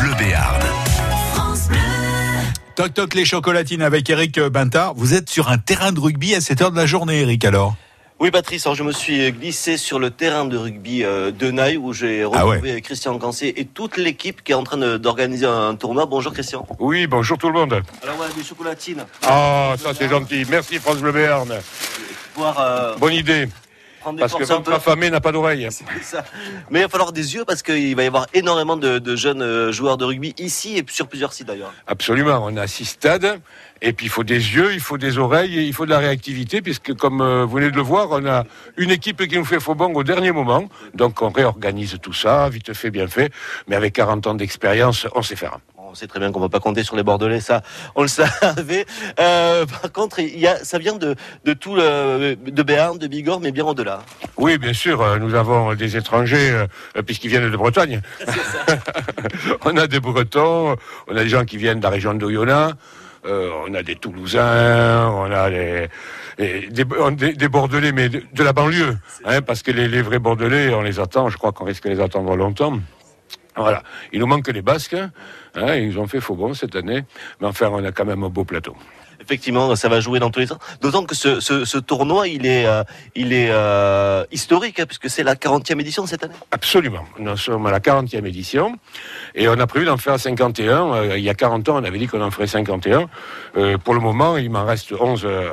Bleu Béarn. Toc toc les chocolatines avec Eric Bintard. Vous êtes sur un terrain de rugby à cette heure de la journée, Eric, alors? Oui, Patrice, alors je me suis glissé sur le terrain de rugby euh, de Naï où j'ai Ah retrouvé Christian Cancé et toute l'équipe qui est en train d'organiser un tournoi. Bonjour Christian. Oui, bonjour tout le monde. Alors voilà, des chocolatines. Ah, ça c'est gentil. Merci France Bleu Béarn. Euh, Bonne idée. Prendre des Parce que un peu. affamé n'a pas d'oreille. Mais il va falloir des yeux parce qu'il va y avoir énormément de, de jeunes euh, joueurs de rugby ici et sur plusieurs sites d'ailleurs. Absolument. On a six stades. Et puis il faut des yeux, il faut des oreilles, et il faut de la réactivité, puisque comme euh, vous venez de le voir, on a une équipe qui nous fait faux bon au dernier moment. Donc on réorganise tout ça, vite fait, bien fait. Mais avec 40 ans d'expérience, on sait faire. On sait très bien qu'on ne va pas compter sur les Bordelais, ça, on le savait. Euh, par contre, il y a, ça vient de, de tout le, de Béarn, de Bigorre, mais bien au-delà. Oui, bien sûr, euh, nous avons des étrangers, euh, puisqu'ils viennent de Bretagne. on a des Bretons, on a des gens qui viennent de la région d'Oyonnax, euh, on a des Toulousains, on a des, des, des- on- des- des Bordelais, mais de, de la banlieue. Hein, parce que les, les vrais Bordelais, on les attend, je crois qu'on risque de les attendre longtemps. Voilà. Il nous manque les Basques. Hein, ils ont fait faux bon cette année. Mais enfin, on a quand même un beau plateau. Effectivement, ça va jouer dans tous les sens. D'autant que ce, ce, ce tournoi, il est, euh, il est euh, historique, hein, puisque c'est la 40e édition cette année. Absolument. Nous sommes à la 40e édition et on a prévu d'en faire 51. Euh, il y a 40 ans, on avait dit qu'on en ferait 51. Euh, pour le moment, il m'en reste 11 euh,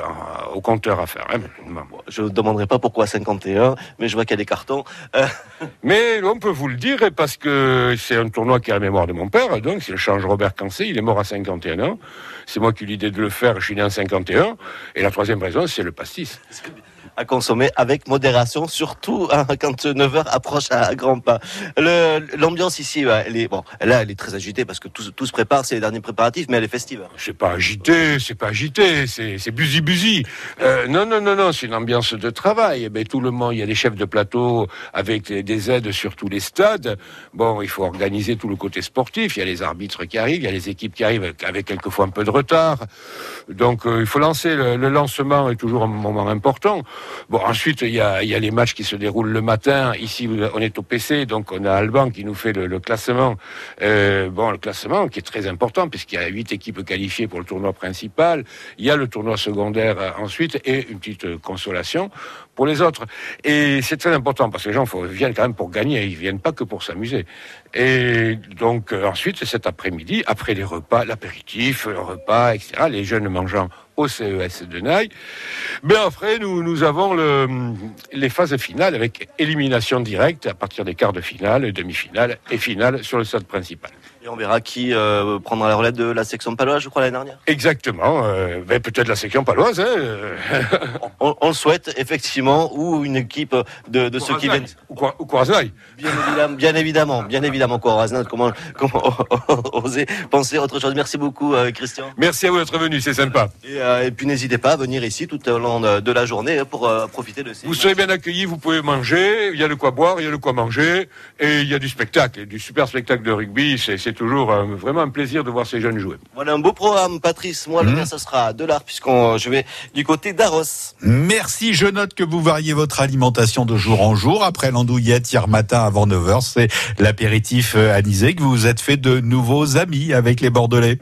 au compteur à faire. hein. Bon. Je ne demanderai pas pourquoi 51, mais je vois qu'il y a des cartons. Mais on peut vous le dire parce que c'est un tournoi qui est à la mémoire de mon père. Donc, le change Robert Cancé. Il est mort à 51 ans. C'est moi qui ai eu l'idée de le faire. Je suis né en 51. Et la troisième raison, c'est le pastis. À consommer avec modération, surtout hein, quand 9h approche à grands pas. L'ambiance ici, elle est, bon, là, elle est très agitée parce que tout, se- prépare, c'est les derniers préparatifs, mais elle est festive. C'est pas agité, c'est pas agité, c'est busy. Euh, non non non non, c'est une ambiance de travail. Eh ben, tout le monde, il y a des chefs de plateau avec des- des aides sur tous les stades. Bon, il faut organiser tout le côté sportif. Il y a les arbitres qui arrivent, il y a les équipes qui arrivent avec quelquefois un peu de retard. Donc euh, il faut lancer le lancement est toujours un moment important. Bon ensuite il y a les matchs qui se déroulent le matin. Ici on est au PC, donc on a Alban qui nous fait le, classement. Euh, bon le classement qui est très important puisqu'il y a huit équipes qualifiées pour le tournoi principal. Il y a le tournoi secondaire euh, ensuite et une petite euh, consolation pour les autres. Et c'est très important parce que les gens viennent quand même pour gagner. Ils viennent pas que pour s'amuser. Et donc ensuite cet après-midi, après les repas, l'apéritif, le repas, etc. Les jeunes mangeant au CES de Naï. Mais après, nous, nous avons le, les phases finales avec élimination directe à partir des quarts de finale, demi-finale et finale sur le stade principal. Et on verra qui euh, prendra la relève de la section paloise, je crois, l'année dernière. Exactement. euh, ben, peut-être la section paloise. Hein, On, on le souhaite, effectivement, ou une équipe de, de ceux qui viennent. Ou, Cor- ou. Bien évidemment, bien évidemment, bien évidemment, comment, comment oser penser autre chose. Merci beaucoup, euh, Christian. Merci à vous d'être venu, c'est sympa. Et, et puis n'hésitez pas à venir ici tout au long de, de la journée hein, pour euh, profiter de ces. Vous serez bien accueillis, vous pouvez manger, il y a de quoi boire, il y a de quoi manger, et il y a du spectacle, du super spectacle de rugby. C'est toujours euh, vraiment un plaisir de voir ces jeunes jouer. Voilà un beau programme, Patrice. Moi, le mien, ce sera de l'art, puisqu'on je vais du côté d'Arros. Merci, je note que vous variez votre alimentation de jour en jour. Après l'andouillette hier matin avant 9h, c'est l'apéritif euh, anisé que vous vous êtes fait de nouveaux amis avec les Bordelais.